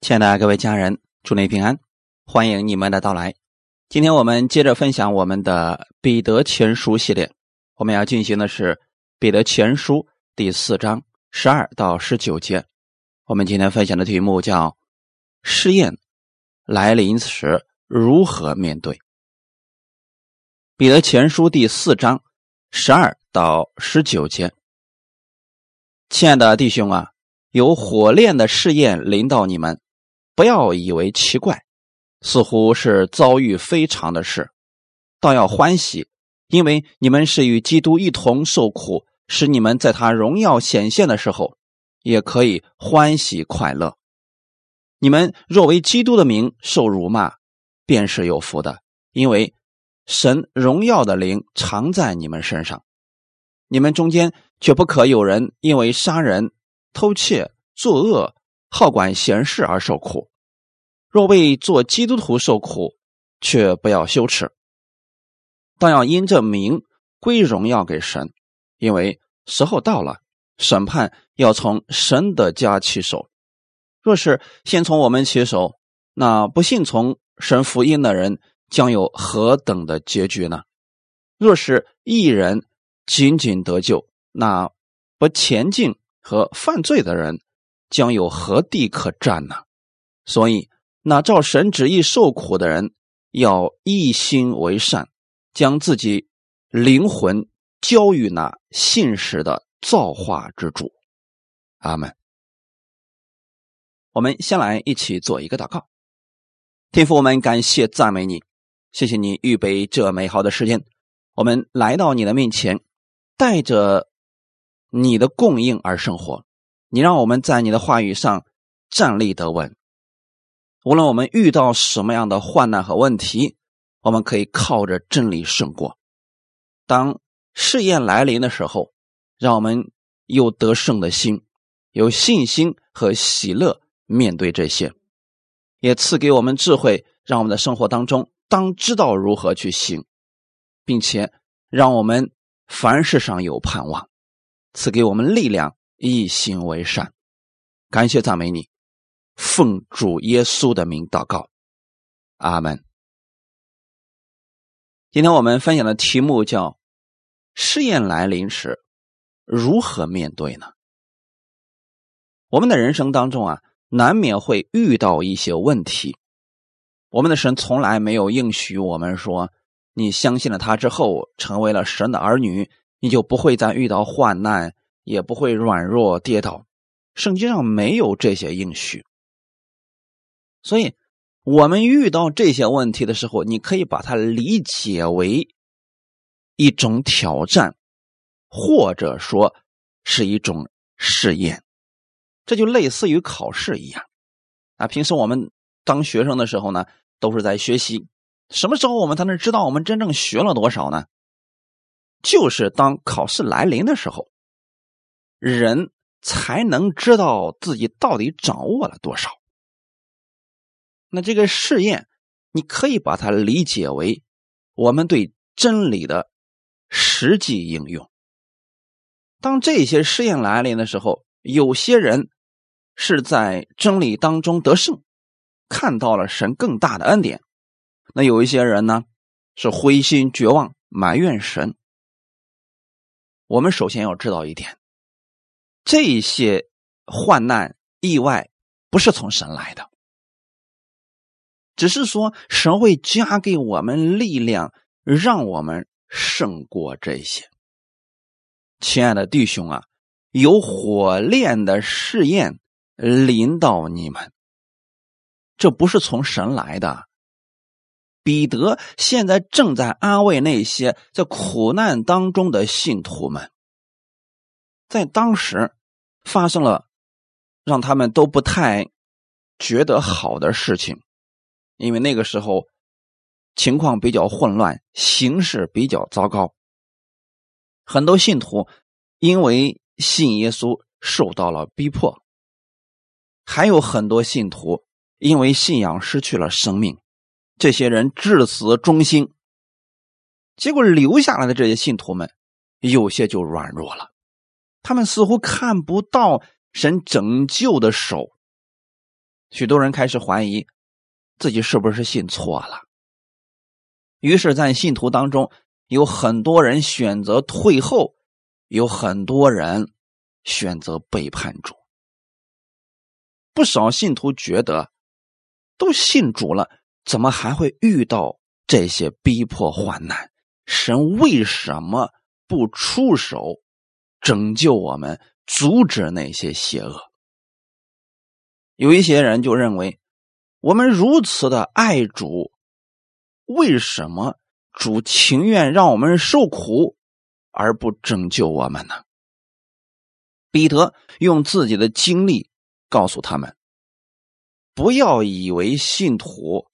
亲爱的各位家人，祝你平安，欢迎你们的到来。今天我们接着分享我们的《彼得前书》系列，我们要进行的是《彼得前书》第四章十二到十九节。我们今天分享的题目叫“试验来临时如何面对”。《彼得前书》第四章十二到十九节，亲爱的弟兄啊，有火炼的试验临到你们。不要以为奇怪，似乎是遭遇非常的事，倒要欢喜，因为你们是与基督一同受苦，使你们在他荣耀显现的时候，也可以欢喜快乐。你们若为基督的名受辱骂，便是有福的，因为神荣耀的灵常在你们身上。你们中间却不可有人因为杀人、偷窃、作恶、好管闲事而受苦。若为做基督徒受苦，却不要羞耻，但要因这名归荣耀给神，因为时候到了，审判要从神的家起手。若是先从我们起手，那不信从神福音的人将有何等的结局呢？若是一人仅仅得救，那不前进和犯罪的人将有何地可占呢？所以。那照神旨意受苦的人，要一心为善，将自己灵魂交于那信实的造化之主。阿门。我们先来一起做一个祷告，天父，我们感谢赞美你，谢谢你预备这美好的时间，我们来到你的面前，带着你的供应而生活。你让我们在你的话语上站立得稳。无论我们遇到什么样的患难和问题，我们可以靠着真理胜过。当试验来临的时候，让我们有得胜的心，有信心和喜乐面对这些，也赐给我们智慧，让我们的生活当中当知道如何去行，并且让我们凡事上有盼望，赐给我们力量，一心为善。感谢赞美你。奉主耶稣的名祷告，阿门。今天我们分享的题目叫“试验来临时如何面对呢？”我们的人生当中啊，难免会遇到一些问题。我们的神从来没有应许我们说，你相信了他之后，成为了神的儿女，你就不会再遇到患难，也不会软弱跌倒。圣经上没有这些应许。所以，我们遇到这些问题的时候，你可以把它理解为一种挑战，或者说是一种试验。这就类似于考试一样。啊，平时我们当学生的时候呢，都是在学习。什么时候我们才能知道我们真正学了多少呢？就是当考试来临的时候，人才能知道自己到底掌握了多少。那这个试验，你可以把它理解为我们对真理的实际应用。当这些试验来临的时候，有些人是在真理当中得胜，看到了神更大的恩典；那有一些人呢，是灰心绝望，埋怨神。我们首先要知道一点：这些患难、意外不是从神来的。只是说，神会加给我们力量，让我们胜过这些。亲爱的弟兄啊，有火炼的试验临到你们，这不是从神来的。彼得现在正在安慰那些在苦难当中的信徒们，在当时发生了让他们都不太觉得好的事情。因为那个时候情况比较混乱，形势比较糟糕，很多信徒因为信耶稣受到了逼迫，还有很多信徒因为信仰失去了生命。这些人至死忠心，结果留下来的这些信徒们有些就软弱了，他们似乎看不到神拯救的手。许多人开始怀疑自己是不是信错了。于是，在信徒当中，有很多人选择退后，有很多人选择背叛主。不少信徒觉得，都信主了，怎么还会遇到这些逼迫患难？神为什么不出手拯救我们，阻止那些邪恶？有一些人就认为，我们如此的爱主，为什么主情愿让我们受苦，而不拯救我们呢？彼得用自己的经历。告诉他们，不要以为信徒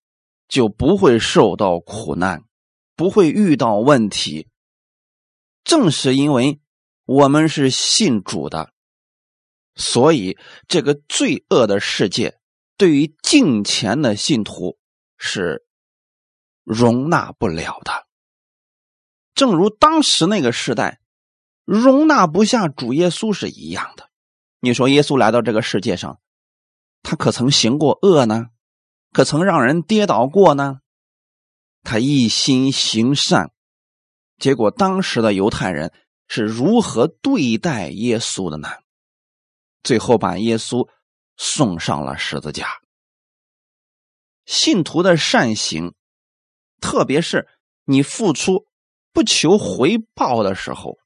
就不会受到苦难，不会遇到问题。正是因为我们是信主的，所以这个罪恶的世界对于敬虔的信徒是容纳不了的。正如当时那个时代容纳不下主耶稣是一样的。你说耶稣来到这个世界上，他可曾行过恶呢？可曾让人跌倒过呢？他一心行善，结果当时的犹太人是如何对待耶稣的呢？最后把耶稣送上了十字架。信徒的善行，特别是你付出不求回报的时候，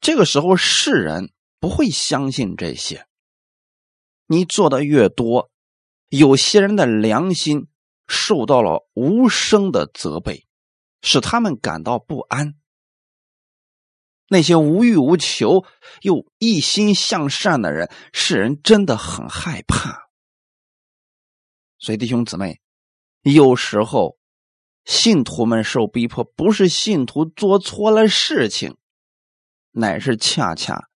这个时候世人。不会相信这些。你做的越多，有些人的良心受到了无声的责备，使他们感到不安。那些无欲无求又一心向善的人，世人真的很害怕。所以，弟兄姊妹，有时候信徒们受逼迫，不是信徒做错了事情，乃是恰恰。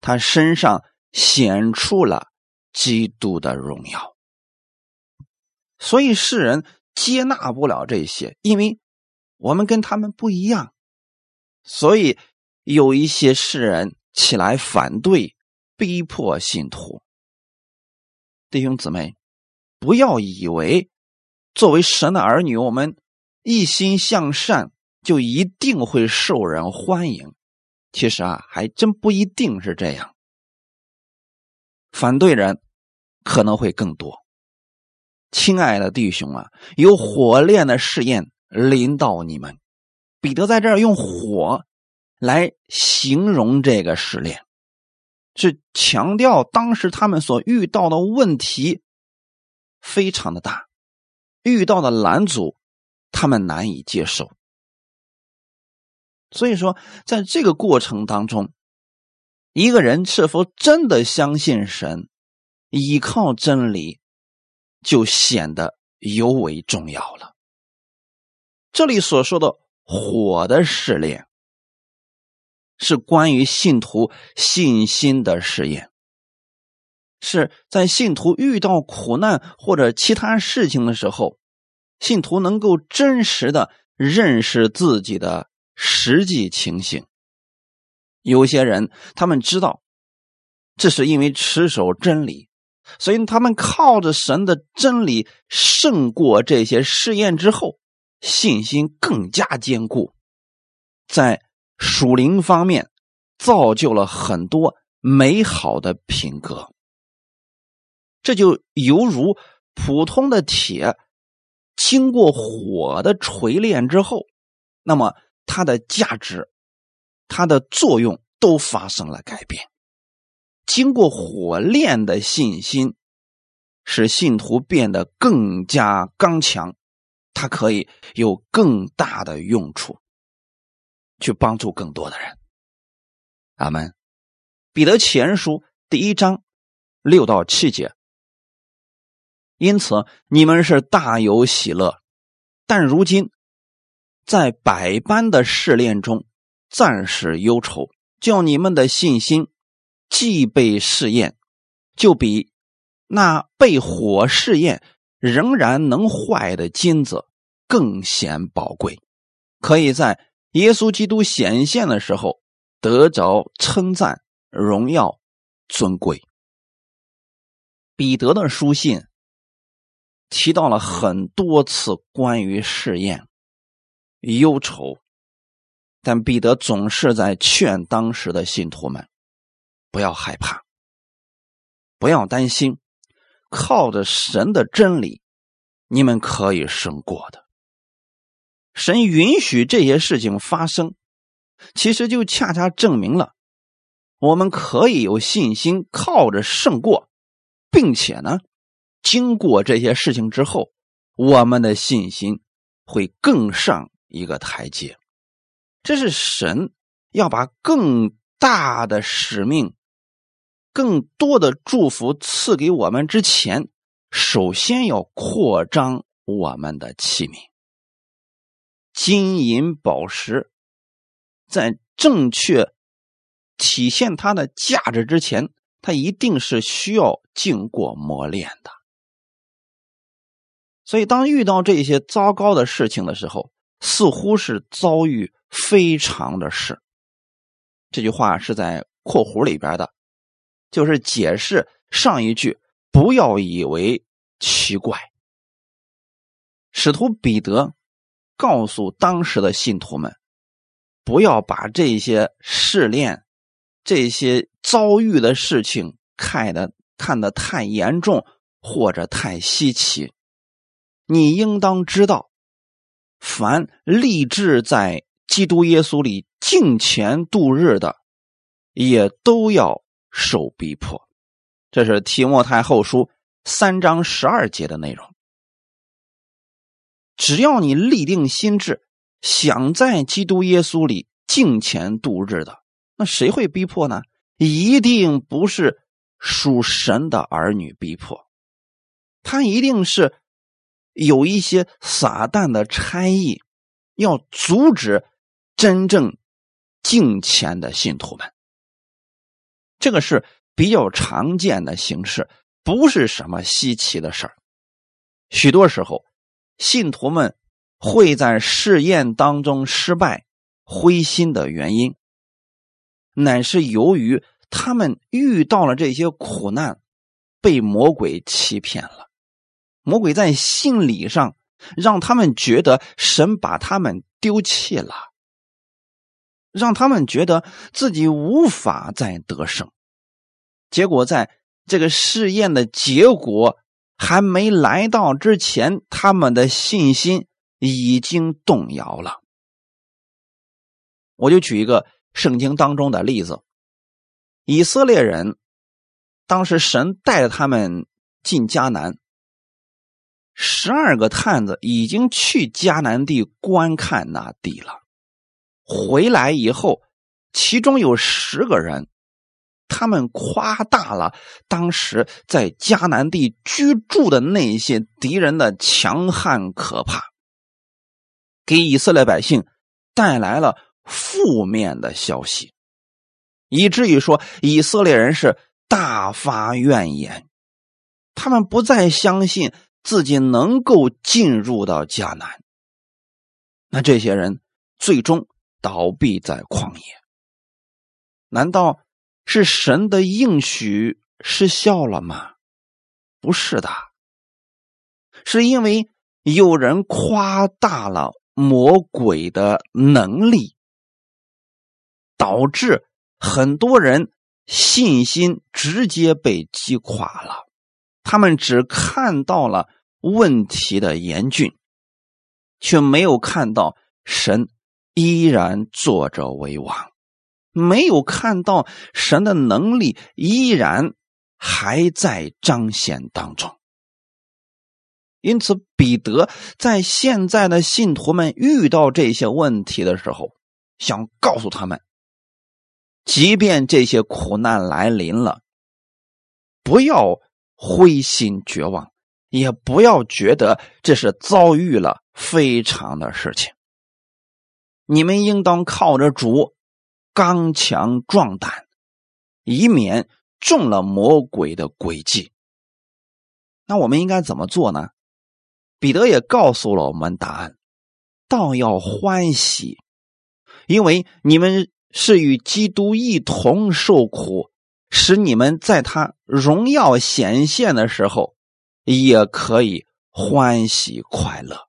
他身上显出了基督的荣耀，所以世人接纳不了这些，因为我们跟他们不一样，所以有一些世人起来反对、逼迫信徒。弟兄姊妹，不要以为作为神的儿女，我们一心向善就一定会受人欢迎。其实啊，还真不一定是这样。反对人可能会更多。亲爱的弟兄啊，有火炼的试验临到你们。彼得在这儿用火来形容这个试炼，是强调当时他们所遇到的问题非常的大，遇到的拦阻他们难以接受。所以说，在这个过程当中，一个人是否真的相信神、依靠真理，就显得尤为重要了。这里所说的火的试炼，是关于信徒信心的试验，是在信徒遇到苦难或者其他事情的时候，信徒能够真实的认识自己的。实际情形，有些人他们知道，这是因为持守真理，所以他们靠着神的真理胜过这些试验之后，信心更加坚固，在属灵方面造就了很多美好的品格。这就犹如普通的铁经过火的锤炼之后，那么。它的价值，它的作用都发生了改变。经过火炼的信心，使信徒变得更加刚强，它可以有更大的用处，去帮助更多的人。阿门。彼得前书第一章六到七节。因此，你们是大有喜乐，但如今。在百般的试炼中，暂时忧愁，叫你们的信心既被试验，就比那被火试验仍然能坏的金子更显宝贵，可以在耶稣基督显现的时候得着称赞、荣耀、尊贵。彼得的书信提到了很多次关于试验、忧愁，但彼得总是在劝当时的信徒们不要害怕，不要担心，靠着神的真理，你们可以胜过的。神允许这些事情发生，其实就恰恰证明了我们可以有信心靠着胜过，并且呢。经过这些事情之后，我们的信心会更上一个台阶。这是神要把更大的使命、更多的祝福赐给我们之前，首先要扩张我们的器皿。金银宝石在正确体现它的价值之前，它一定是需要经过磨练的。所以，当遇到这些糟糕的事情的时候，似乎是遭遇非常的事。这句话是在括弧里边的，就是解释上一句“不要以为奇怪”。使徒彼得告诉当时的信徒们，不要把这些试炼、这些遭遇的事情看得看得太严重或者太稀奇。你应当知道，凡立志在基督耶稣里敬虔度日的，也都要受逼迫。这是提摩太后书三章十二节的内容。只要你立定心志，想在基督耶稣里敬虔度日的，那谁会逼迫呢？一定不是属神的儿女逼迫，他一定是。有一些撒旦的差役，要阻止真正敬虔的信徒们。这个是比较常见的形式，不是什么稀奇的事儿。许多时候，信徒们会在试验当中失败、灰心的原因，乃是由于他们遇到了这些苦难，被魔鬼欺骗了。魔鬼在心理上让他们觉得神把他们丢弃了，让他们觉得自己无法再得胜。结果在这个试验的结果还没来到之前，他们的信心已经动摇了。我就举一个圣经当中的例子：以色列人当时神带着他们进迦南。十二个探子已经去迦南地观看那地了，回来以后，其中有十个人，他们夸大了当时在迦南地居住的那些敌人的强悍可怕，给以色列百姓带来了负面的消息，以至于说以色列人是大发怨言，他们不再相信。自己能够进入到迦南，那这些人最终倒闭在旷野。难道是神的应许失效了吗？不是的，是因为有人夸大了魔鬼的能力，导致很多人信心直接被击垮了。他们只看到了问题的严峻，却没有看到神依然坐着为王，没有看到神的能力依然还在彰显当中。因此，彼得在现在的信徒们遇到这些问题的时候，想告诉他们：即便这些苦难来临了，不要。灰心绝望，也不要觉得这是遭遇了非常的事情。你们应当靠着主，刚强壮胆，以免中了魔鬼的诡计。那我们应该怎么做呢？彼得也告诉了我们答案：道要欢喜，因为你们是与基督一同受苦。使你们在他荣耀显现的时候，也可以欢喜快乐。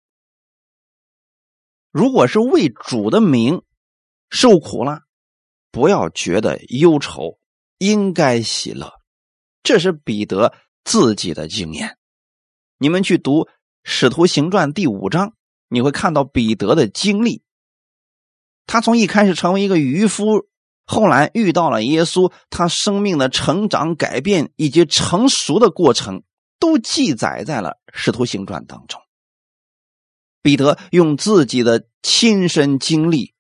如果是为主的名受苦了，不要觉得忧愁，应该喜乐。这是彼得自己的经验。你们去读《使徒行传》第五章，你会看到彼得的经历。他从一开始成为一个渔夫，后来遇到了耶稣，他生命的成长、改变以及成熟的过程，都记载在了《使徒行传》当中。彼得用自己的亲身经历，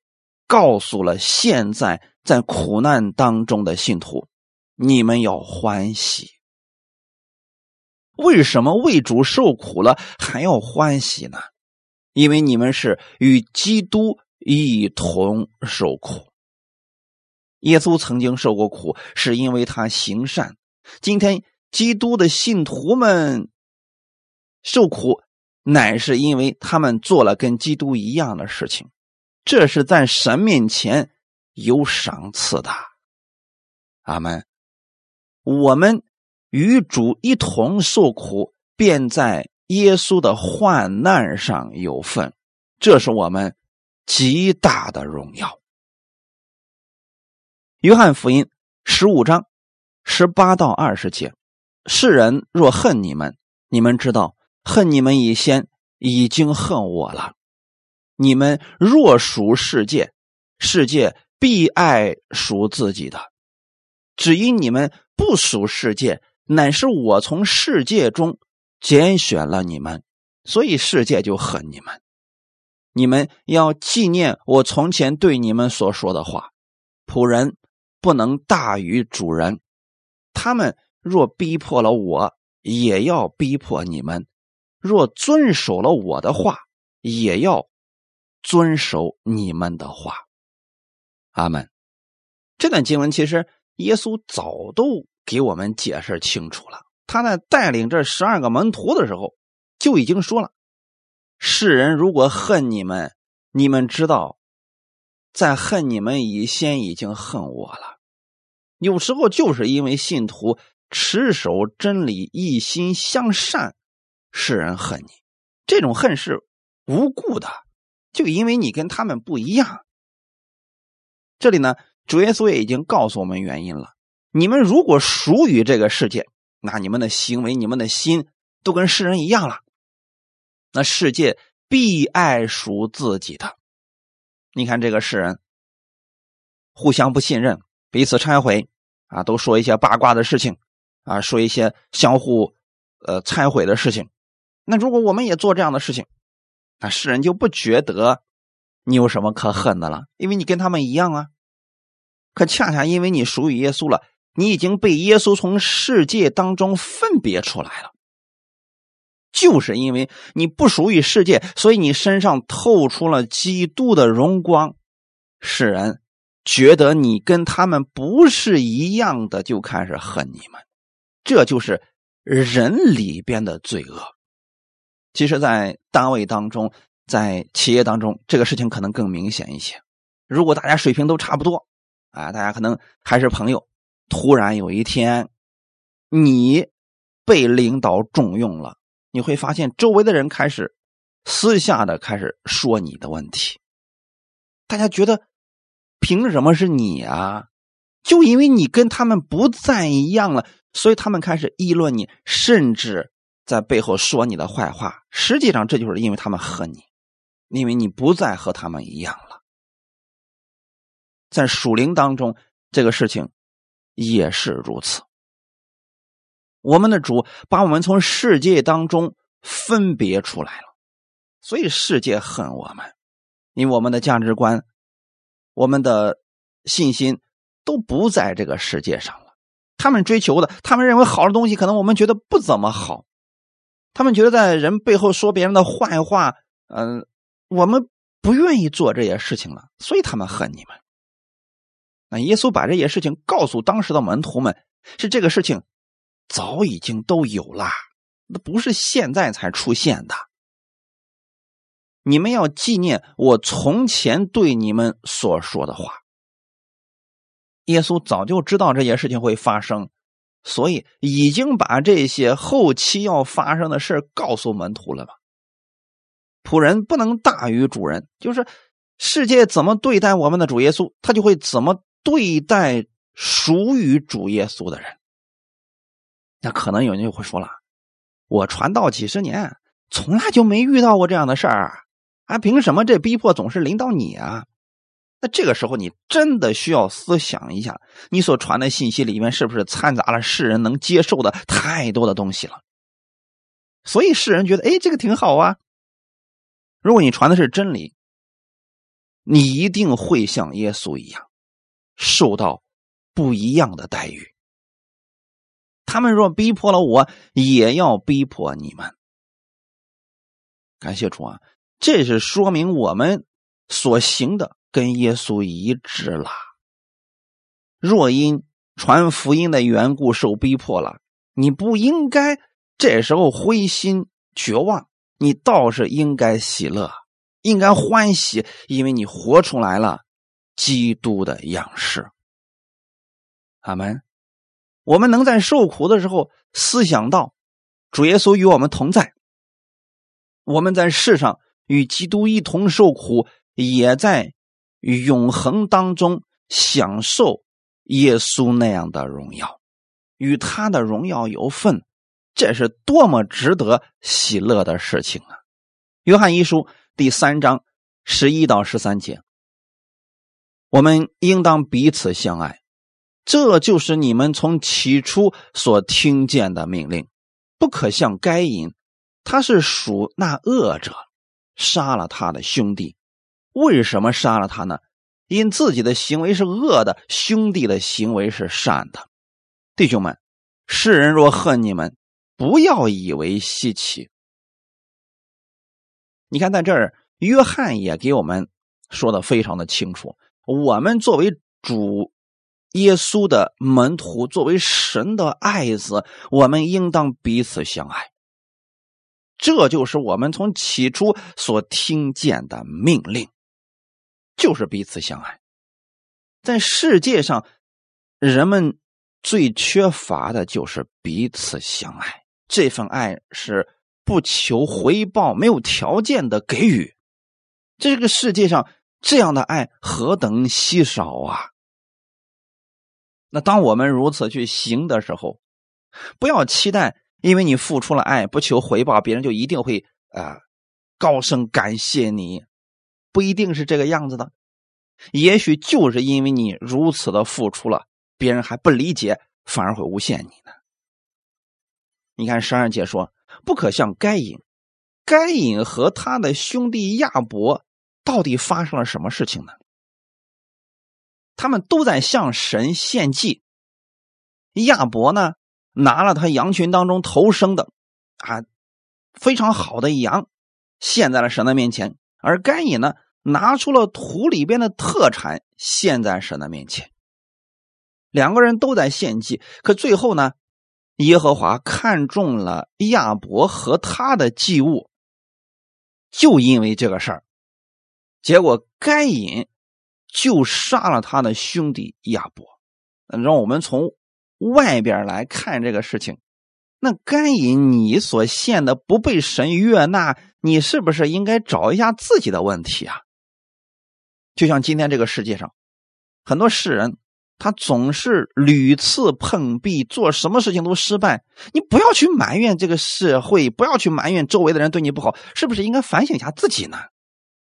告诉了现在在苦难当中的信徒：你们要欢喜。为什么为主受苦了还要欢喜呢？因为你们是与基督。一同受苦。耶稣曾经受过苦，是因为他行善。今天基督的信徒们受苦，乃是因为他们做了跟基督一样的事情。这是在神面前有赏赐的。阿门。我们与主一同受苦，便在耶稣的患难上有份。这是我们。极大的荣耀。约翰福音十五章十八到二十节：世人若恨你们，你们知道，恨你们以先已经恨我了。你们若属世界，世界必爱属自己的；只因你们不属世界，乃是我从世界中拣选了你们，所以世界就恨你们。你们要纪念我从前对你们所说的话：仆人不能大于主人。他们若逼迫了我，也要逼迫你们；若遵守了我的话，也要遵守你们的话。阿门。这段经文其实耶稣早都给我们解释清楚了。他在带领这十二个门徒的时候，就已经说了。世人如果恨你们，你们知道，在恨你们以先已经恨我了。有时候就是因为信徒持守真理、一心向善，世人恨你。这种恨是无故的，就因为你跟他们不一样。这里呢，主耶稣也已经告诉我们原因了。你们如果属于这个世界，那你们的行为、你们的心都跟世人一样了。那世界必爱属自己的。你看这个世人，互相不信任，彼此拆毁啊，都说一些八卦的事情啊，说一些相互呃拆毁的事情。那如果我们也做这样的事情，那世人就不觉得你有什么可恨的了，因为你跟他们一样啊。可恰恰因为你属于耶稣了，你已经被耶稣从世界当中分别出来了。就是因为你不属于世界，所以你身上透出了基督的荣光，使人觉得你跟他们不是一样的，就开始恨你们。这就是人里边的罪恶。其实，在单位当中，在企业当中，这个事情可能更明显一些。如果大家水平都差不多，啊，大家可能还是朋友，突然有一天，你被领导重用了。你会发现，周围的人开始私下的开始说你的问题。大家觉得，凭什么是你啊？就因为你跟他们不再一样了，所以他们开始议论你，甚至在背后说你的坏话。实际上，这就是因为他们恨你，因为你不再和他们一样了。在属灵当中，这个事情也是如此。我们的主把我们从世界当中分别出来了，所以世界恨我们，因为我们的价值观、我们的信心都不在这个世界上了。他们追求的，他们认为好的东西，可能我们觉得不怎么好。他们觉得在人背后说别人的坏话，嗯，我们不愿意做这些事情了，所以他们恨你们。那耶稣把这些事情告诉当时的门徒们，是这个事情。早已经都有了，那不是现在才出现的。你们要纪念我从前对你们所说的话。耶稣早就知道这些事情会发生，所以已经把这些后期要发生的事告诉门徒了吧？仆人不能大于主人，就是世界怎么对待我们的主耶稣，他就会怎么对待属于主耶稣的人。那可能有人就会说了：“我传道几十年，从来就没遇到过这样的事儿，啊，凭什么这逼迫总是临到你啊？”那这个时候，你真的需要思想一下，你所传的信息里面是不是掺杂了世人能接受的太多的东西了？所以世人觉得，哎，这个挺好啊。如果你传的是真理，你一定会像耶稣一样，受到不一样的待遇。他们若逼迫了我，也要逼迫你们。感谢主啊，这是说明我们所行的。跟耶稣一致了。若因传福音的缘故受逼迫了，你不应该这时候灰心绝望，你倒是应该喜乐，应该欢喜，因为你活出来了基督的样式。阿门。我们能在受苦的时候思想到主耶稣与我们同在，我们在世上与基督一同受苦，也在。永恒当中享受耶稣那样的荣耀，与他的荣耀有份，这是多么值得喜乐的事情啊！约翰一书第三章十一到十三节，我们应当彼此相爱，这就是你们从起初所听见的命令。不可像该隐，他是属那恶者，杀了他的兄弟。为什么杀了他呢？因自己的行为是恶的，兄弟的行为是善的。弟兄们，世人若恨你们，不要以为稀奇。你看，在这儿，约翰也给我们说的非常的清楚。我们作为主耶稣的门徒，作为神的爱子，我们应当彼此相爱。这就是我们从起初所听见的命令。就是彼此相爱，在世界上，人们最缺乏的就是彼此相爱。这份爱是不求回报、没有条件的给予。这个世界上这样的爱何等稀少啊！那当我们如此去行的时候，不要期待，因为你付出了爱，不求回报，别人就一定会啊高声感谢你。不一定是这个样子的，也许就是因为你如此的付出了，别人还不理解，反而会诬陷你呢。你看十二节说，不可像该隐，该隐和他的兄弟亚伯到底发生了什么事情呢？他们都在向神献祭，亚伯呢拿了他羊群当中头生的啊非常好的羊，献在了神的面前。而该隐呢，拿出了土里边的特产献在神的面前。两个人都在献祭，可最后呢，耶和华看中了亚伯和他的祭物，就因为这个事儿，结果该隐就杀了他的兄弟亚伯。让我们从外边来看这个事情，那该隐你所献的不被神悦纳。你是不是应该找一下自己的问题啊？就像今天这个世界上，很多世人他总是屡次碰壁，做什么事情都失败。你不要去埋怨这个社会，不要去埋怨周围的人对你不好，是不是应该反省一下自己呢？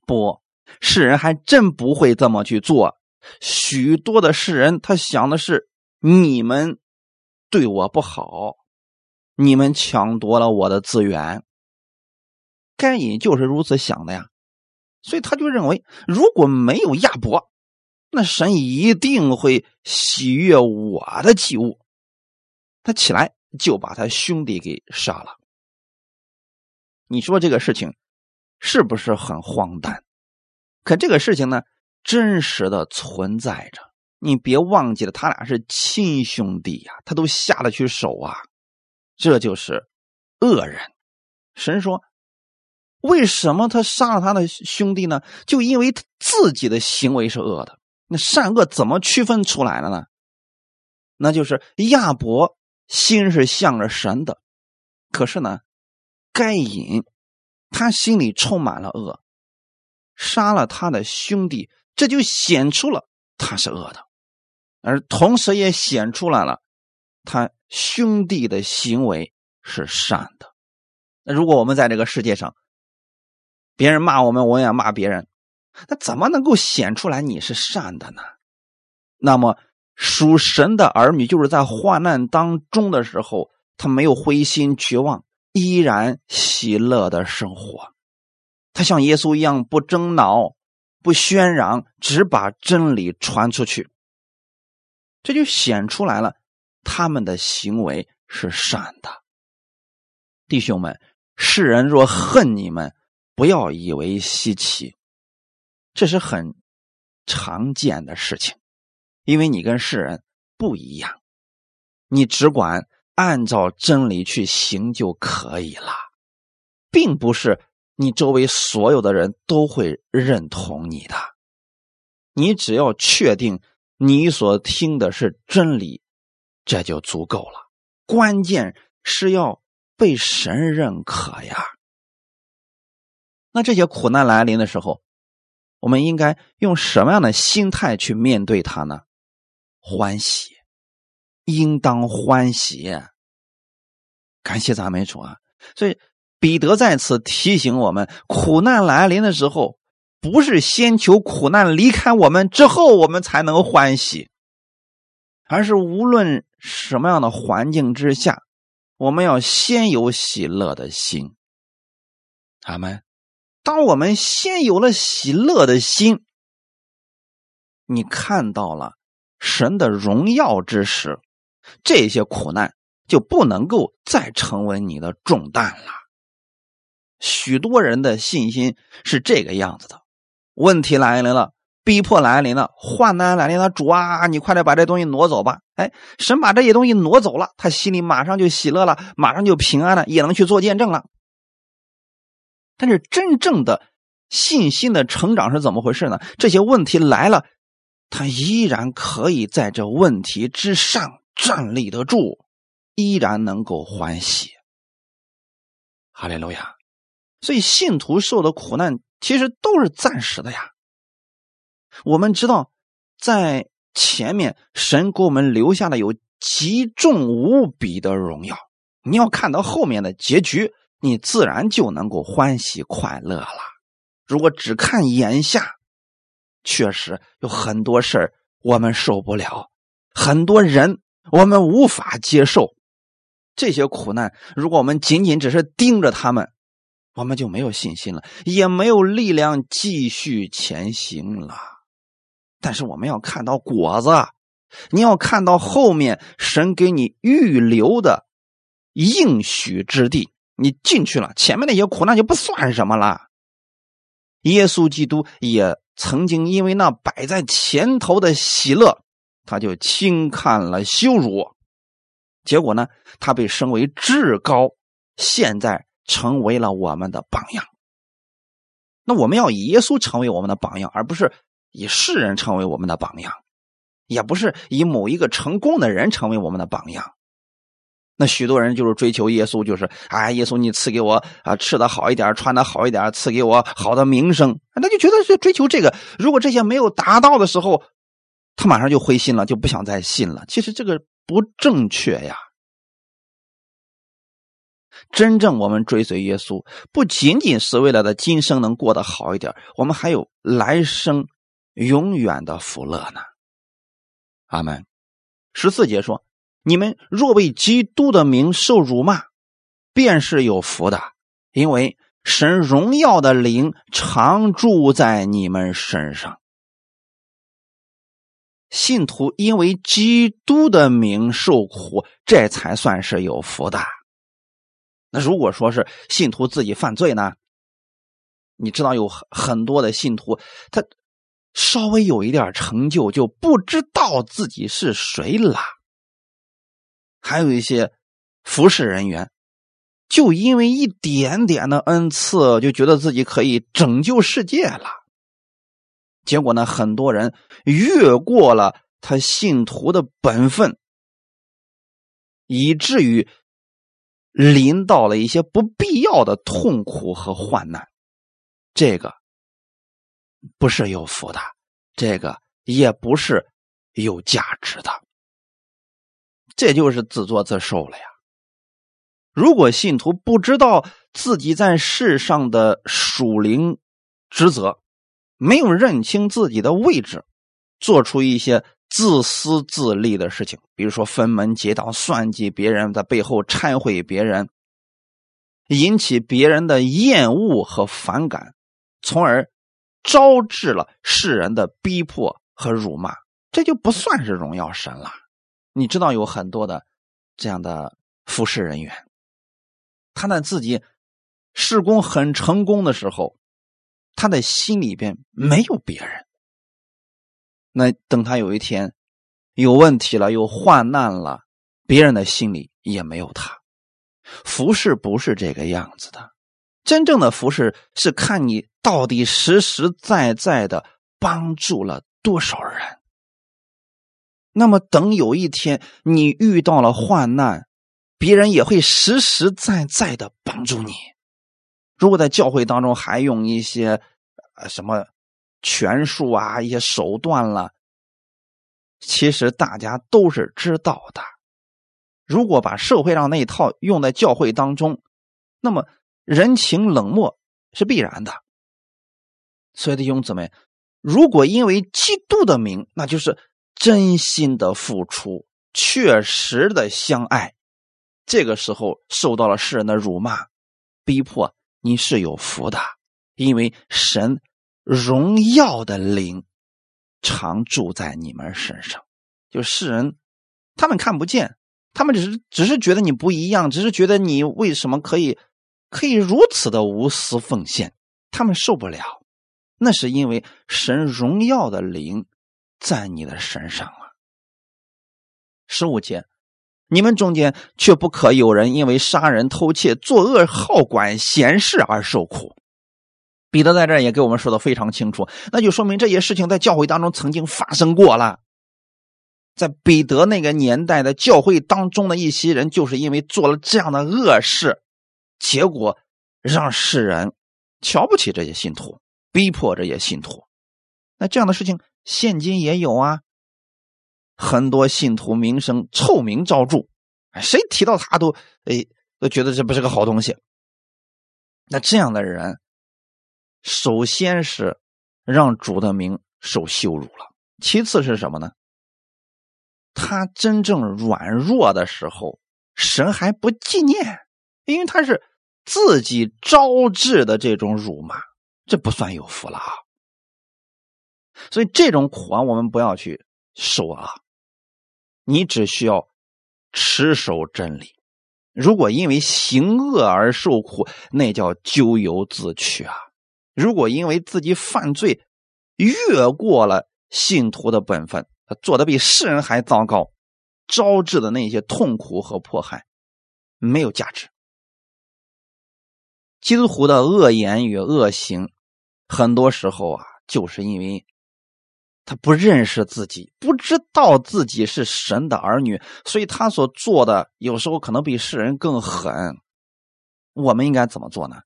不，世人还真不会这么去做。许多的世人他想的是你们对我不好，你们抢夺了我的资源。该隐就是如此想的呀，所以他就认为，如果没有亚伯，那神一定会喜悦我的祭物。他起来就把他兄弟给杀了。你说这个事情是不是很荒诞？可这个事情呢，真实的存在着。你别忘记了，他俩是亲兄弟呀，他都下得去手啊。这就是恶人。神说。为什么他杀了他的兄弟呢？就因为他自己的行为是恶的。那善恶怎么区分出来了呢？那就是亚伯心是向着神的。可是呢，该隐他心里充满了恶，杀了他的兄弟，这就显出了他是恶的，而同时也显出来了他兄弟的行为是善的。那如果我们在这个世界上，别人骂我们，我也骂别人，那怎么能够显出来你是善的呢？那么属神的儿女，就是在患难当中的时候，他没有灰心绝望，依然喜乐的生活。他像耶稣一样，不争恼，不喧嚷，只把真理传出去。这就显出来了，他们的行为是善的。弟兄们，世人若恨你们，不要以为稀奇，这是很常见的事情。因为你跟世人不一样，你只管按照真理去行就可以了，并不是你周围所有的人都会认同你的。你只要确定你所听的是真理，这就足够了。关键是要被神认可呀。那这些苦难来临的时候，我们应该用什么样的心态去面对它呢？欢喜，应当欢喜。感谢赞美主啊！所以彼得在此提醒我们：苦难来临的时候，不是先求苦难离开我们之后，我们才能欢喜，而是无论什么样的环境之下，我们要先有喜乐的心。阿门。当我们先有了喜乐的心，你看到了。神的荣耀之时，这些苦难就不能够再成为你的重担了。许多人的信心是这个样子的：问题来临了，逼迫来临了，患难来临了，主啊，你快点把这东西挪走吧！哎，神把这些东西挪走了，他心里马上就喜乐了，马上就平安了，也能去做见证了。但是真正的信心的成长是怎么回事呢？这些问题来了。他依然可以在这问题之上站立得住，依然能够欢喜。哈利路亚！所以信徒受的苦难其实都是暂时的呀。我们知道，在前面神给我们留下的有极重无比的荣耀。你要看到后面的结局，你自然就能够欢喜快乐了。如果只看眼下，确实有很多事儿我们受不了，很多人我们无法接受这些苦难。如果我们仅仅只是盯着他们，我们就没有信心了，也没有力量继续前行了。但是我们要看到果子，你要看到后面神给你预留的应许之地，你进去了，前面那些苦难就不算什么了。耶稣基督也。曾经因为那摆在前头的喜乐，他就轻看了羞辱，结果呢，他被升为至高，现在成为了我们的榜样。那我们要以耶稣成为我们的榜样，而不是以世人成为我们的榜样，也不是以某一个成功的人成为我们的榜样。那许多人就是追求耶稣，就是啊，耶稣你赐给我啊吃的好一点，穿的好一点，赐给我好的名声，那就觉得是追求这个。如果这些没有达到的时候，他马上就灰心了，就不想再信了。其实这个不正确呀。真正我们追随耶稣，不仅仅是为了他今生能过得好一点，我们还有来生永远的福乐呢。阿门。十四节说。你们若为基督的名受辱骂，便是有福的，因为神荣耀的灵常住在你们身上。信徒因为基督的名受苦，这才算是有福的。那如果说是信徒自己犯罪呢？你知道有很多的信徒，他稍微有一点成就，就不知道自己是谁了。还有一些服侍人员，就因为一点点的恩赐，就觉得自己可以拯救世界了。结果呢，很多人越过了他信徒的本分，以至于临到了一些不必要的痛苦和患难，这个不是有福的，这个也不是有价值的，这就是自作自受了呀。如果信徒不知道自己在世上的属灵职责，没有认清自己的位置，做出一些自私自利的事情，比如说分门结党、算计别人，在背后拆毁别人，引起别人的厌恶和反感，从而招致了世人的逼迫和辱骂，这就不算是荣耀神了。你知道有很多的这样的服侍人员。他在自己施工很成功的时候，他的心里边没有别人。那等他有一天有问题了、有患难了，别人的心里也没有他。服侍不是这个样子的，真正的服侍是看你到底实实在在的帮助了多少人。那么等有一天你遇到了患难。别人也会实实在在的帮助你。如果在教会当中还用一些呃什么权术啊、一些手段了，其实大家都是知道的。如果把社会上那一套用在教会当中，那么人情冷漠是必然的。所以弟兄姊妹，如果因为基督的名，那就是真心的付出，确实的相爱。这个时候受到了世人的辱骂、逼迫，你是有福的，因为神荣耀的灵常住在你们身上。就世人，他们看不见，他们只是只是觉得你不一样，只是觉得你为什么可以可以如此的无私奉献，他们受不了。那是因为神荣耀的灵在你的身上啊。十五节。你们中间却不可有人因为杀人、偷窃、作恶、好管闲事而受苦。彼得在这儿也给我们说的非常清楚，那就说明这些事情在教会当中曾经发生过了。在彼得那个年代的教会当中的一些人，就是因为做了这样的恶事，结果让世人瞧不起这些信徒，逼迫这些信徒。那这样的事情现今也有啊。很多信徒名声臭名昭著，谁提到他都哎都觉得这不是个好东西。那这样的人，首先是让主的名受羞辱了，其次是什么呢？他真正软弱的时候，神还不纪念，因为他是自己招致的这种辱骂，这不算有福了啊。所以这种苦啊，我们不要去受啊。你只需要持守真理。如果因为行恶而受苦，那叫咎由自取啊！如果因为自己犯罪越过了信徒的本分，他做的比世人还糟糕，招致的那些痛苦和迫害，没有价值。基督徒的恶言与恶行，很多时候啊，就是因为。他不认识自己，不知道自己是神的儿女，所以他所做的有时候可能比世人更狠。我们应该怎么做呢？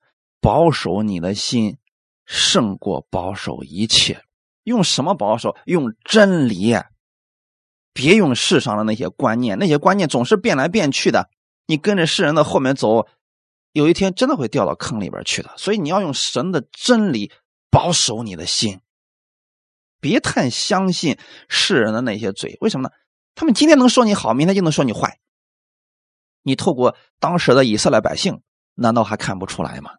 保守你的心，胜过保守一切。用什么保守？用真理，别用世上的那些观念。那些观念总是变来变去的，你跟着世人的后面走，有一天真的会掉到坑里边去的。所以你要用神的真理保守你的心。别太相信世人的那些嘴，为什么呢？他们今天能说你好，明天就能说你坏。你透过当时的以色列百姓，难道还看不出来吗？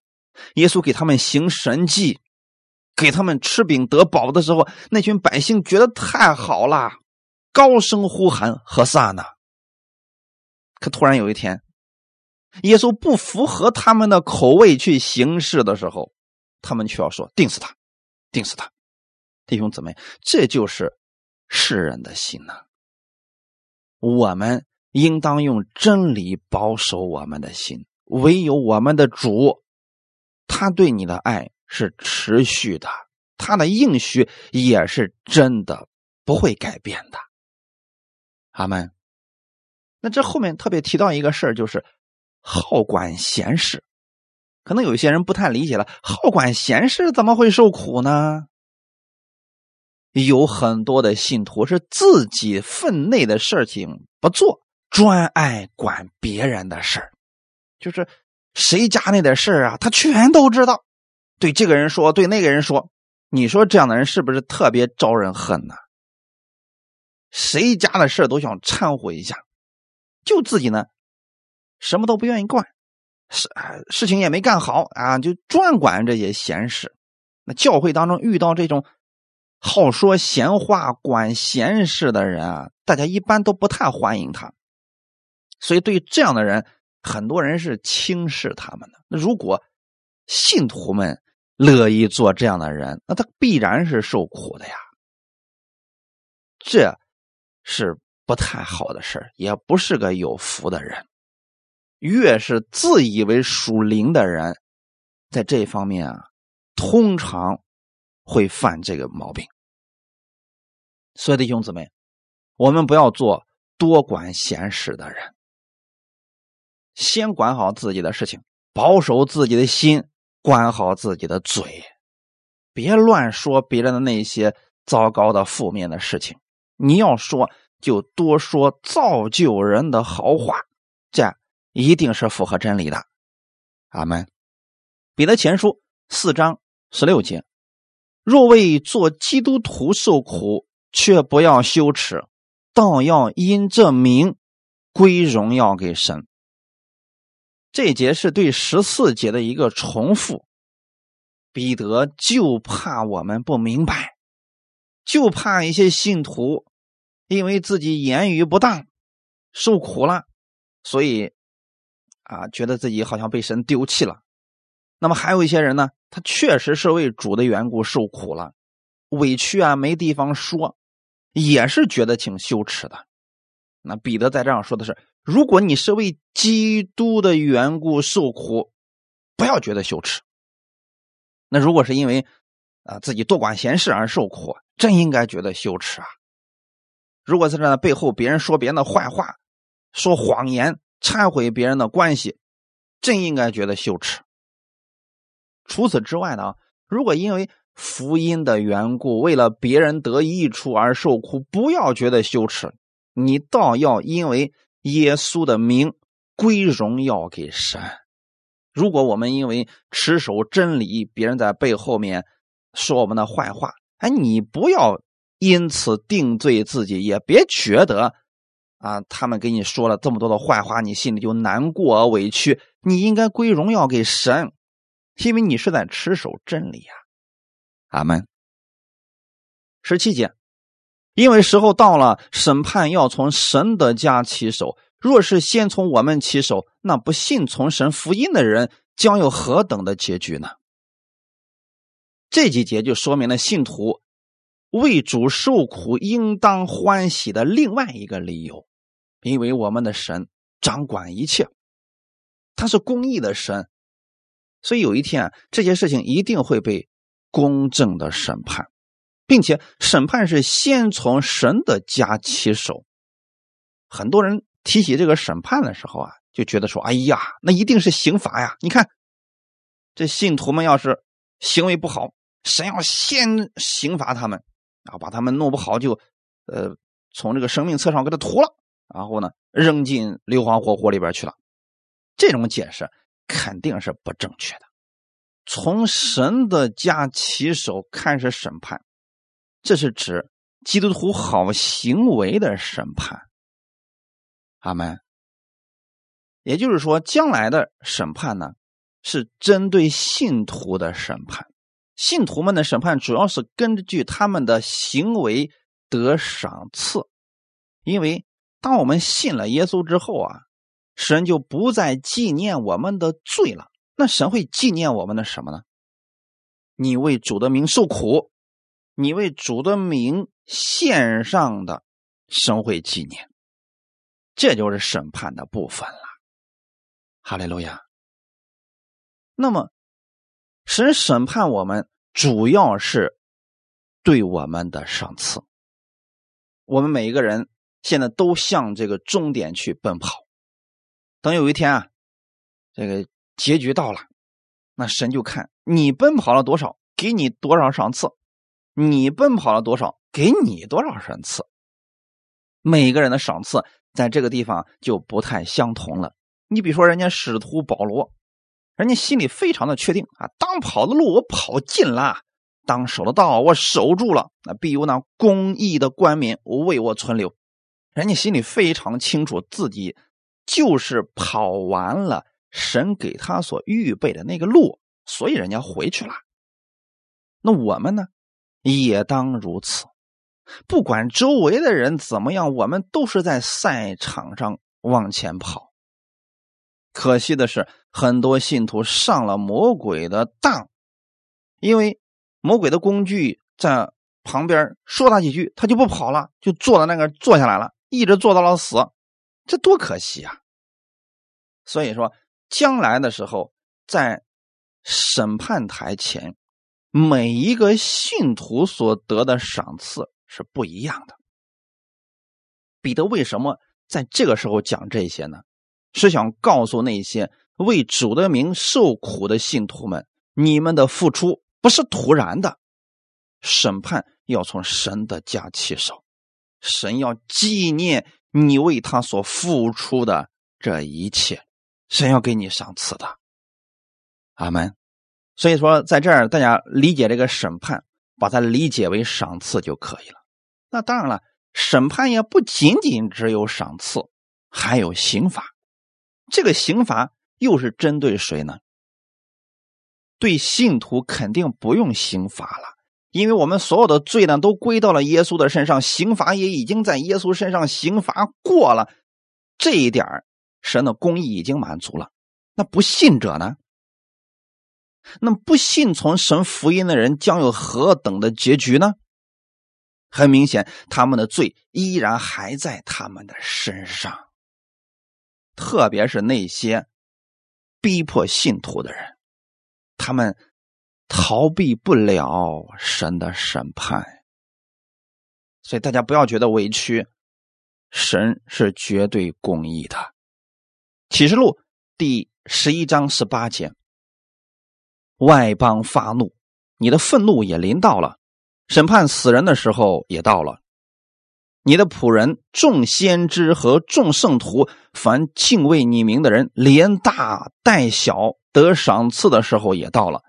耶稣给他们行神迹，给他们吃饼得饱的时候，那群百姓觉得太好了，高声呼喊何萨呢？可突然有一天，耶稣不符合他们的口味去行事的时候，他们却要说：“定死他，定死他。”弟兄姊妹，这就是世人的心呐。我们应当用真理保守我们的心，唯有我们的主，他对你的爱是持续的，他的应许也是真的，不会改变的。阿门。那这后面特别提到一个事儿，就是好管闲事。可能有些人不太理解了，好管闲事怎么会受苦呢？有很多的信徒是自己分内的事情不做，专爱管别人的事，就是谁家那点事啊，他全都知道。对这个人说，对那个人说，你说这样的人是不是特别招人恨呢？谁家的事都想掺和一下，就自己呢，什么都不愿意管，事事情也没干好啊，就专管这些闲事。那教会当中遇到这种好说闲话、管闲事的人啊，大家一般都不太欢迎他。所以对这样的人，很多人是轻视他们的。那如果信徒们乐意做这样的人，那他必然是受苦的呀。这。是不太好的事也不是个有福的人。越是自以为属灵的人，在这方面啊，通常会犯这个毛病。所以弟兄姊妹，我们不要做多管闲事的人，先管好自己的事情，保守自己的心，管好自己的嘴，别乱说别人的那些糟糕的、负面的事情。你要说，就多说造就人的好话，这样一定是符合真理的。阿门。彼得前书四章十六节：若为做基督徒受苦，却不要羞耻，倒要因这名归荣耀给神。这节是对十四节的一个重复。彼得就怕我们不明白。就怕一些信徒因为自己言语不当受苦了，所以啊，觉得自己好像被神丢弃了。那么还有一些人呢，他确实是为主的缘故受苦了，委屈啊，没地方说，也是觉得挺羞耻的。那彼得在这样说的是：如果你是为基督的缘故受苦，不要觉得羞耻。那如果是因为啊自己多管闲事而受苦，真应该觉得羞耻啊！如果在这背后别人说别人的坏话，说谎言，忏悔别人的关系，真应该觉得羞耻。除此之外呢，如果因为福音的缘故，为了别人得益处而受苦，不要觉得羞耻，你倒要因为耶稣的名归荣耀给神。如果我们因为持守真理，别人在背后面说我们的坏话。哎，你不要因此定罪自己，也别觉得啊，他们给你说了这么多的坏话，你心里就难过委屈。你应该归荣耀给神，因为你是在持守真理呀。阿门。十七节，因为时候到了，审判要从神的家起手。若是先从我们起手，那不信从神福音的人将有何等的结局呢？这几节就说明了信徒为主受苦应当欢喜的另外一个理由，因为我们的神掌管一切，他是公义的神，所以有一天这些事情一定会被公正的审判，并且审判是先从神的家起手。很多人提起这个审判的时候啊，就觉得说：“哎呀，那一定是刑罚呀！你看，这信徒们要是行为不好。”神要先刑罚他们，啊，把他们弄不好就，呃，从这个生命册上给他涂了，然后呢，扔进硫磺火火里边去了。这种解释肯定是不正确的。从神的家起手开始审判，这是指基督徒好行为的审判。阿门。也就是说，将来的审判呢，是针对信徒的审判。信徒们的审判主要是根据他们的行为得赏赐，因为当我们信了耶稣之后啊，神就不再纪念我们的罪了。那神会纪念我们的什么呢？你为主的名受苦，你为主的名献上的，神会纪念。这就是审判的部分了。哈利路亚。那么。神审判我们，主要是对我们的赏赐。我们每一个人现在都向这个终点去奔跑。等有一天啊，这个结局到了，那神就看你奔跑了多少，给你多少赏赐；你奔跑了多少，给你多少赏赐。每个人的赏赐在这个地方就不太相同了。你比如说，人家使徒保罗，人家心里非常的确定啊，当跑的路我跑尽了，当守的道我守住了，那必有那公义的冠冕为我存留。人家心里非常清楚，自己就是跑完了神给他所预备的那个路，所以人家回去了。那我们呢，也当如此。不管周围的人怎么样，我们都是在赛场上往前跑。可惜的是，很多信徒上了魔鬼的当，因为魔鬼的工具在旁边说他几句，他就不跑了，就坐在那个坐下来了，一直坐到了死，这多可惜啊！所以说，将来的时候，在审判台前，每一个信徒所得的赏赐是不一样的。彼得为什么在这个时候讲这些呢？是想告诉那些为主的名受苦的信徒们，你们的付出不是突然的，审判要从神的家起手，神要纪念你为他所付出的这一切，神要给你赏赐的。阿门。所以说，在这儿大家理解这个审判，把它理解为赏赐就可以了。那当然了，审判也不仅仅只有赏赐，还有刑罚。这个刑罚又是针对谁呢？对信徒肯定不用刑罚了，因为我们所有的罪呢都归到了耶稣的身上，刑罚也已经在耶稣身上刑罚过了。这一点神的公义已经满足了。那不信者呢？那不信从神福音的人将有何等的结局呢？很明显，他们的罪依然还在他们的身上。特别是那些逼迫信徒的人，他们逃避不了神的审判，所以大家不要觉得委屈，神是绝对公义的。启示录第十一章十八节，外邦发怒，你的愤怒也临到了，审判死人的时候也到了。你的仆人、众先知和众圣徒，凡敬畏你名的人，连大带小得赏赐的时候也到了。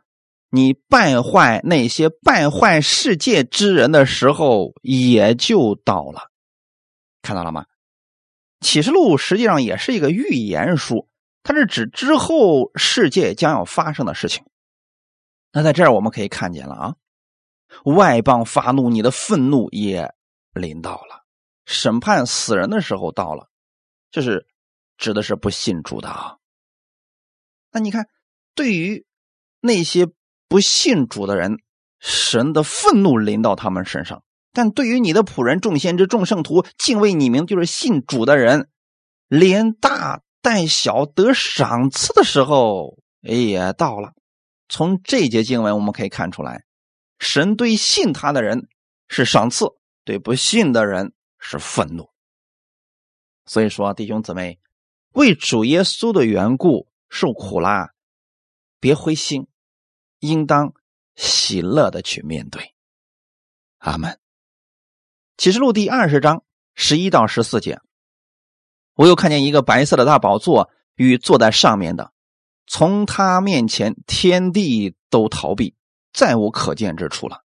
你败坏那些败坏世界之人的时候也就到了。看到了吗？启示录实际上也是一个预言书，它是指之后世界将要发生的事情。那在这儿我们可以看见了啊，外邦发怒，你的愤怒也临到了。审判死人的时候到了，这是指的是不信主的啊。那你看，对于那些不信主的人，神的愤怒临到他们身上；但对于你的仆人、众先知、众圣徒，敬畏你名，就是信主的人，连大带小得赏赐的时候也到了。从这节经文我们可以看出来，神对信他的人是赏赐，对不信的人。是愤怒，所以说弟兄姊妹，为主耶稣的缘故受苦啦，别灰心，应当喜乐的去面对。阿门。启示录第二十章十一到十四节，我又看见一个白色的大宝座与坐在上面的，从他面前天地都逃避，再无可见之处了。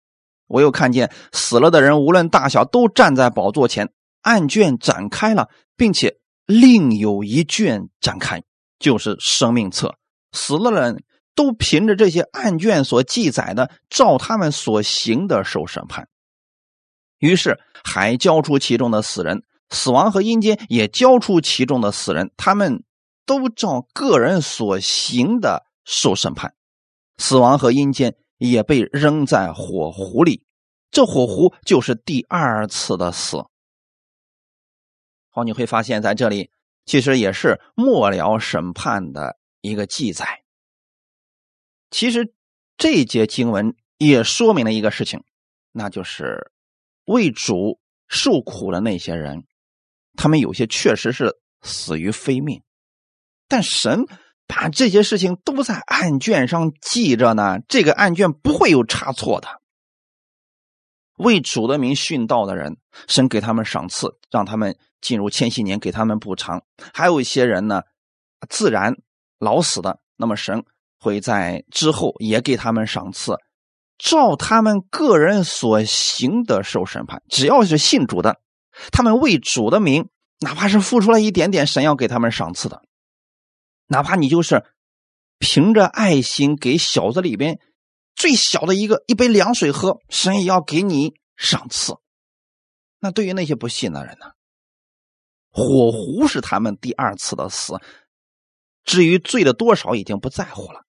我又看见死了的人，无论大小，都站在宝座前，案卷展开了，并且另有一卷展开，就是生命册。死了人都凭着这些案卷所记载的，照他们所行的受审判。于是还交出其中的死人，死亡和阴间也交出其中的死人，他们都照个人所行的受审判。死亡和阴间。也被扔在火湖里，这火湖就是第二次的死。好，你会发现在这里其实也是末了审判的一个记载。其实这节经文也说明了一个事情，那就是为主受苦的那些人，他们有些确实是死于非命，但神把这些事情都在案卷上记着呢，这个案卷不会有差错的。为主的名殉道的人，神给他们赏赐，让他们进入千禧年，给他们补偿；还有一些人呢，自然老死的，那么神会在之后也给他们赏赐，照他们个人所行的受审判。只要是信主的，他们为主的名，哪怕是付出了一点点，神要给他们赏赐的；哪怕你就是凭着爱心给小子里边。最小的一个一杯凉水喝，神也要给你赏赐。那对于那些不信的人呢？火狐是他们第二次的死。至于罪的多少，已经不在乎了，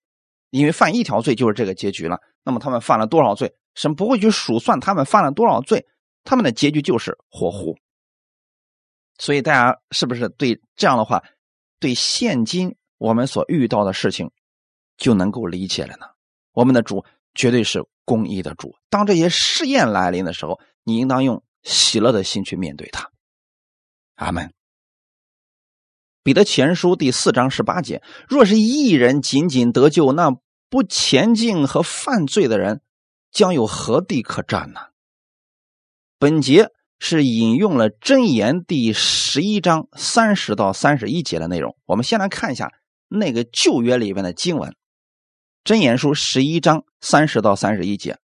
因为犯一条罪就是这个结局了。那么他们犯了多少罪，神不会去数算他们犯了多少罪，他们的结局就是火狐。所以大家是不是对这样的话，对现今我们所遇到的事情就能够理解了呢？我们的主。绝对是公义的主。当这些试验来临的时候，你应当用喜乐的心去面对它。阿门。彼得前书第四章十八节：若是一人仅仅得救，那不前进和犯罪的人将有何地可占呢？本节是引用了箴言第十一章三十到三十一节的内容。我们先来看一下那个旧约里面的经文。箴言书十一章三十到三十一节，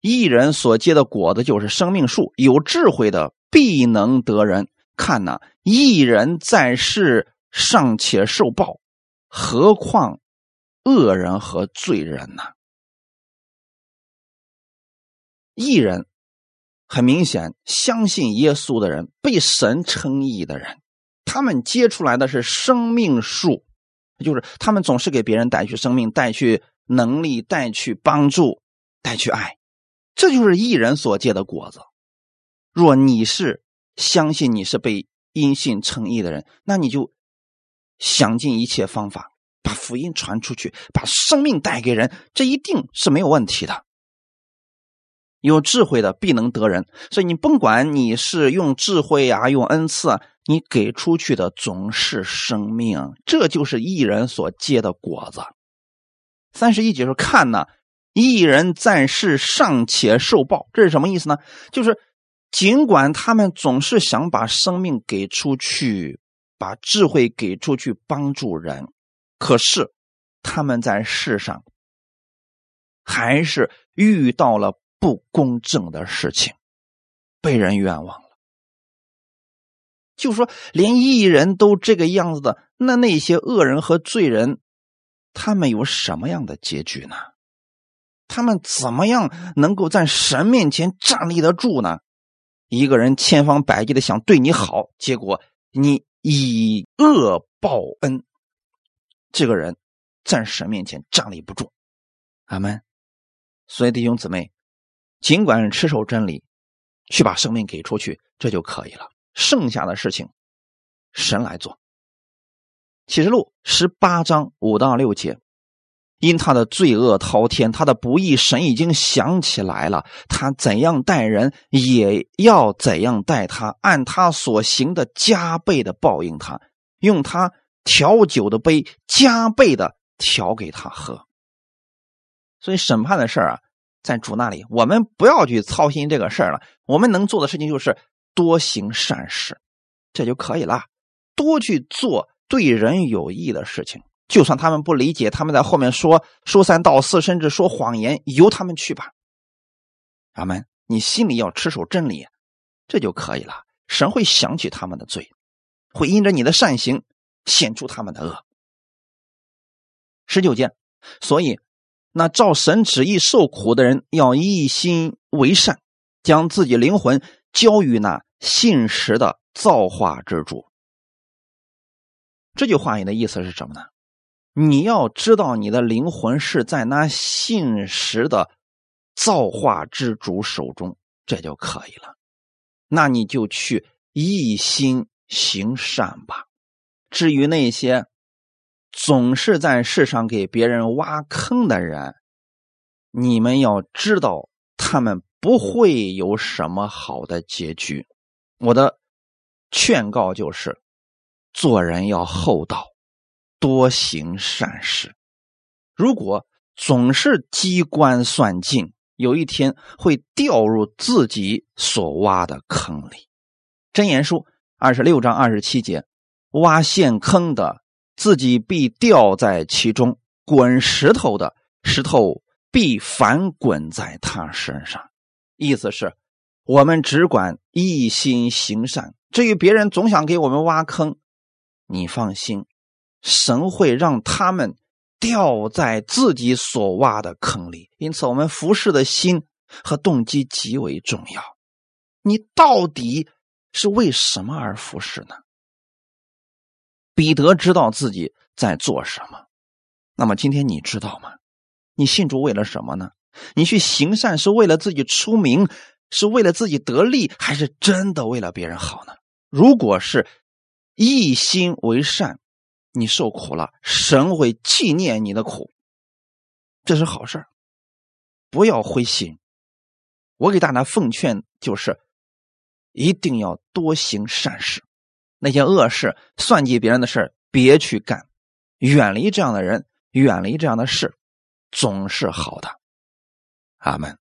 一人所结的果子就是生命树，有智慧的必能得人。看呐，一人在世尚且受报，何况恶人和罪人呢？一人很明显，相信耶稣的人，被神称义的人，他们结出来的是生命树。就是他们总是给别人带去生命、带去能力、带去帮助、带去爱，这就是一人所结的果子。若你是相信你是被因信称义的人，那你就想尽一切方法把福音传出去，把生命带给人，这一定是没有问题的。有智慧的必能得人，所以你甭管你是用智慧啊，用恩赐啊。你给出去的总是生命，这就是一人所结的果子。三十一节说：“看呢，一人在世尚且受报，这是什么意思呢？就是尽管他们总是想把生命给出去，把智慧给出去帮助人，可是他们在世上还是遇到了不公正的事情，被人冤枉了。”就说连艺人都这个样子的，那那些恶人和罪人，他们有什么样的结局呢？他们怎么样能够在神面前站立得住呢？一个人千方百计的想对你好，结果你以恶报恩，这个人在神面前站立不住。阿门。所以弟兄姊妹，尽管持守真理，去把生命给出去，这就可以了。剩下的事情，神来做。启示录十八章五到六节，因他的罪恶滔天，他的不义，神已经想起来了。他怎样待人，也要怎样待他，按他所行的加倍的报应他，用他调酒的杯加倍的调给他喝。所以审判的事儿啊，在主那里，我们不要去操心这个事儿了。我们能做的事情就是。多行善事，这就可以了。多去做对人有益的事情，就算他们不理解，他们在后面说说三道四，甚至说谎言，由他们去吧。阿门。你心里要持守真理，这就可以了。神会想起他们的罪，会因着你的善行显出他们的恶。十九件，所以那照神旨意受苦的人，要一心为善，将自己灵魂。交于那信实的造化之主。这句话里的意思是什么呢？你要知道你的灵魂是在那信实的造化之主手中，这就可以了。那你就去一心行善吧。至于那些总是在世上给别人挖坑的人，你们要知道他们。不会有什么好的结局。我的劝告就是做人要厚道，多行善事。如果总是机关算尽，有一天会掉入自己所挖的坑里。真言书二十六章二十七节：挖陷坑的，自己必掉在其中；滚石头的，石头必反滚在他身上。意思是，我们只管一心行善。至于别人总想给我们挖坑，你放心，神会让他们。掉在自己所挖的坑里，因此我们服侍的心和动机极为重要。你到底是为什么而服侍呢？彼得知道自己在做什么，那么今天你知道吗？你信主为了什么呢？你去行善是为了自己出名，是为了自己得利，还是真的为了别人好呢？如果是一心为善。你受苦了，神会纪念你的苦，这是好事不要灰心。我给大家奉劝就是，一定要多行善事，那些恶事、算计别人的事别去干，远离这样的人，远离这样的事，总是好的。阿门。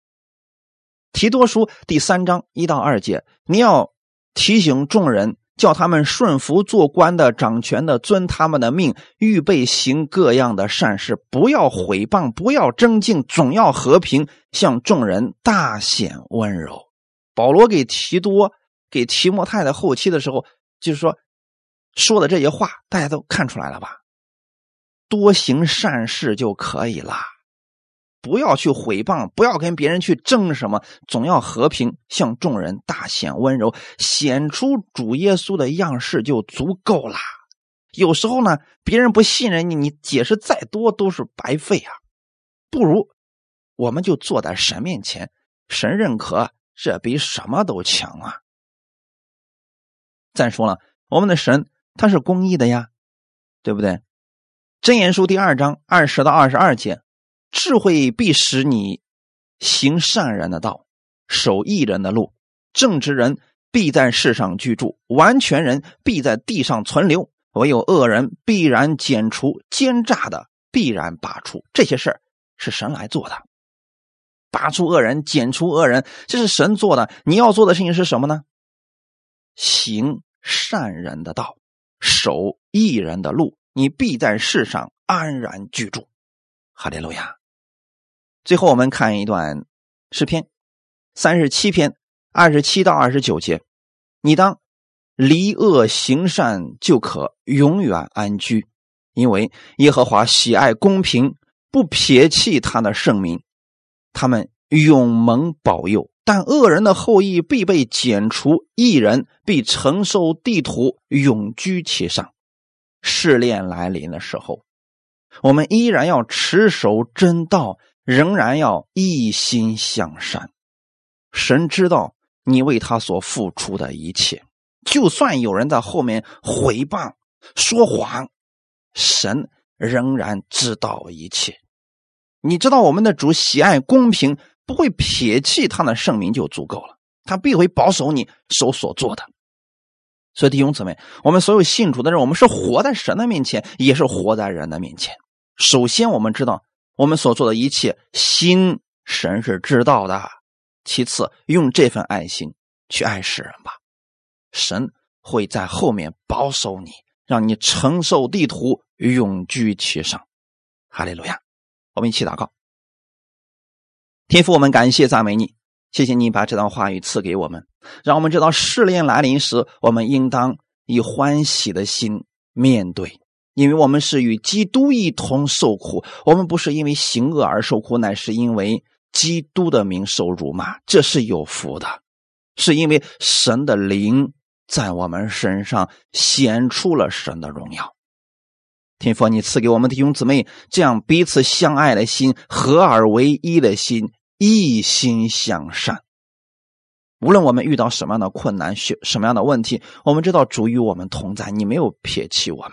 提多书第三章一到二节，你要提醒众人。叫他们顺服做官的、掌权的，遵他们的命，预备行各样的善事，不要毁谤，不要争竞，总要和平，向众人大显温柔。保罗给提多、给提摩太的后期的时候，就是说说的这些话，大家都看出来了吧？多行善事就可以了。不要去毁谤，不要跟别人去争什么，总要和平，向众人大显温柔，显出主耶稣的样式就足够了。有时候呢，别人不信任你，你解释再多都是白费啊。不如我们就坐在神面前，神认可，这比什么都强啊。再说了，我们的神他是公义的呀，对不对？箴言书第二章二十到二十二节。智慧必使你行善人的道，守义人的路。正直人必在世上居住，完全人必在地上存留。唯有恶人必然剪除，奸诈的必然拔出。这些事儿是神来做的，拔出恶人，剪除恶人，这是神做的。你要做的事情是什么呢？行善人的道，守义人的路，你必在世上安然居住。哈利路亚。最后，我们看一段诗篇，三十七篇二十七到二十九节。你当离恶行善，就可永远安居，因为耶和华喜爱公平，不撇弃他的圣名，他们永蒙保佑。但恶人的后裔必被剪除，一人必承受地土，永居其上。试炼来临的时候，我们依然要持守真道。仍然要一心向善，神知道你为他所付出的一切，就算有人在后面毁谤、说谎，神仍然知道一切。你知道我们的主喜爱公平，不会撇弃他的圣名就足够了，他必会保守你手所做的。所以弟兄姊妹，我们所有信主的人，我们是活在神的面前，也是活在人的面前。首先，我们知道。我们所做的一切，心神是知道的。其次，用这份爱心去爱世人吧，神会在后面保守你，让你承受地图，永居其上。哈利路亚！我们一起祷告，天父，我们感谢赞美你，谢谢你把这段话语赐给我们，让我们知道试炼来临时，我们应当以欢喜的心面对。因为我们是与基督一同受苦，我们不是因为行恶而受苦，乃是因为基督的名受辱骂，这是有福的，是因为神的灵在我们身上显出了神的荣耀。天父，你赐给我们的弟兄姊妹这样彼此相爱的心，合而为一的心，一心向善。无论我们遇到什么样的困难、什么样的问题，我们知道主与我们同在，你没有撇弃我们。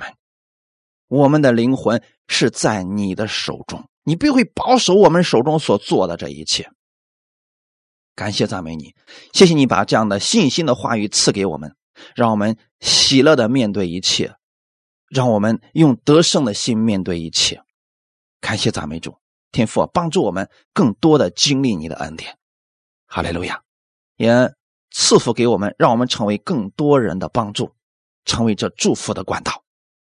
我们的灵魂是在你的手中，你必会保守我们手中所做的这一切。感谢赞美你，谢谢你把这样的信心的话语赐给我们，让我们喜乐的面对一切，让我们用得胜的心面对一切。感谢赞美主，天父帮助我们更多的经历你的恩典。哈利路亚，也赐福给我们，让我们成为更多人的帮助，成为这祝福的管道。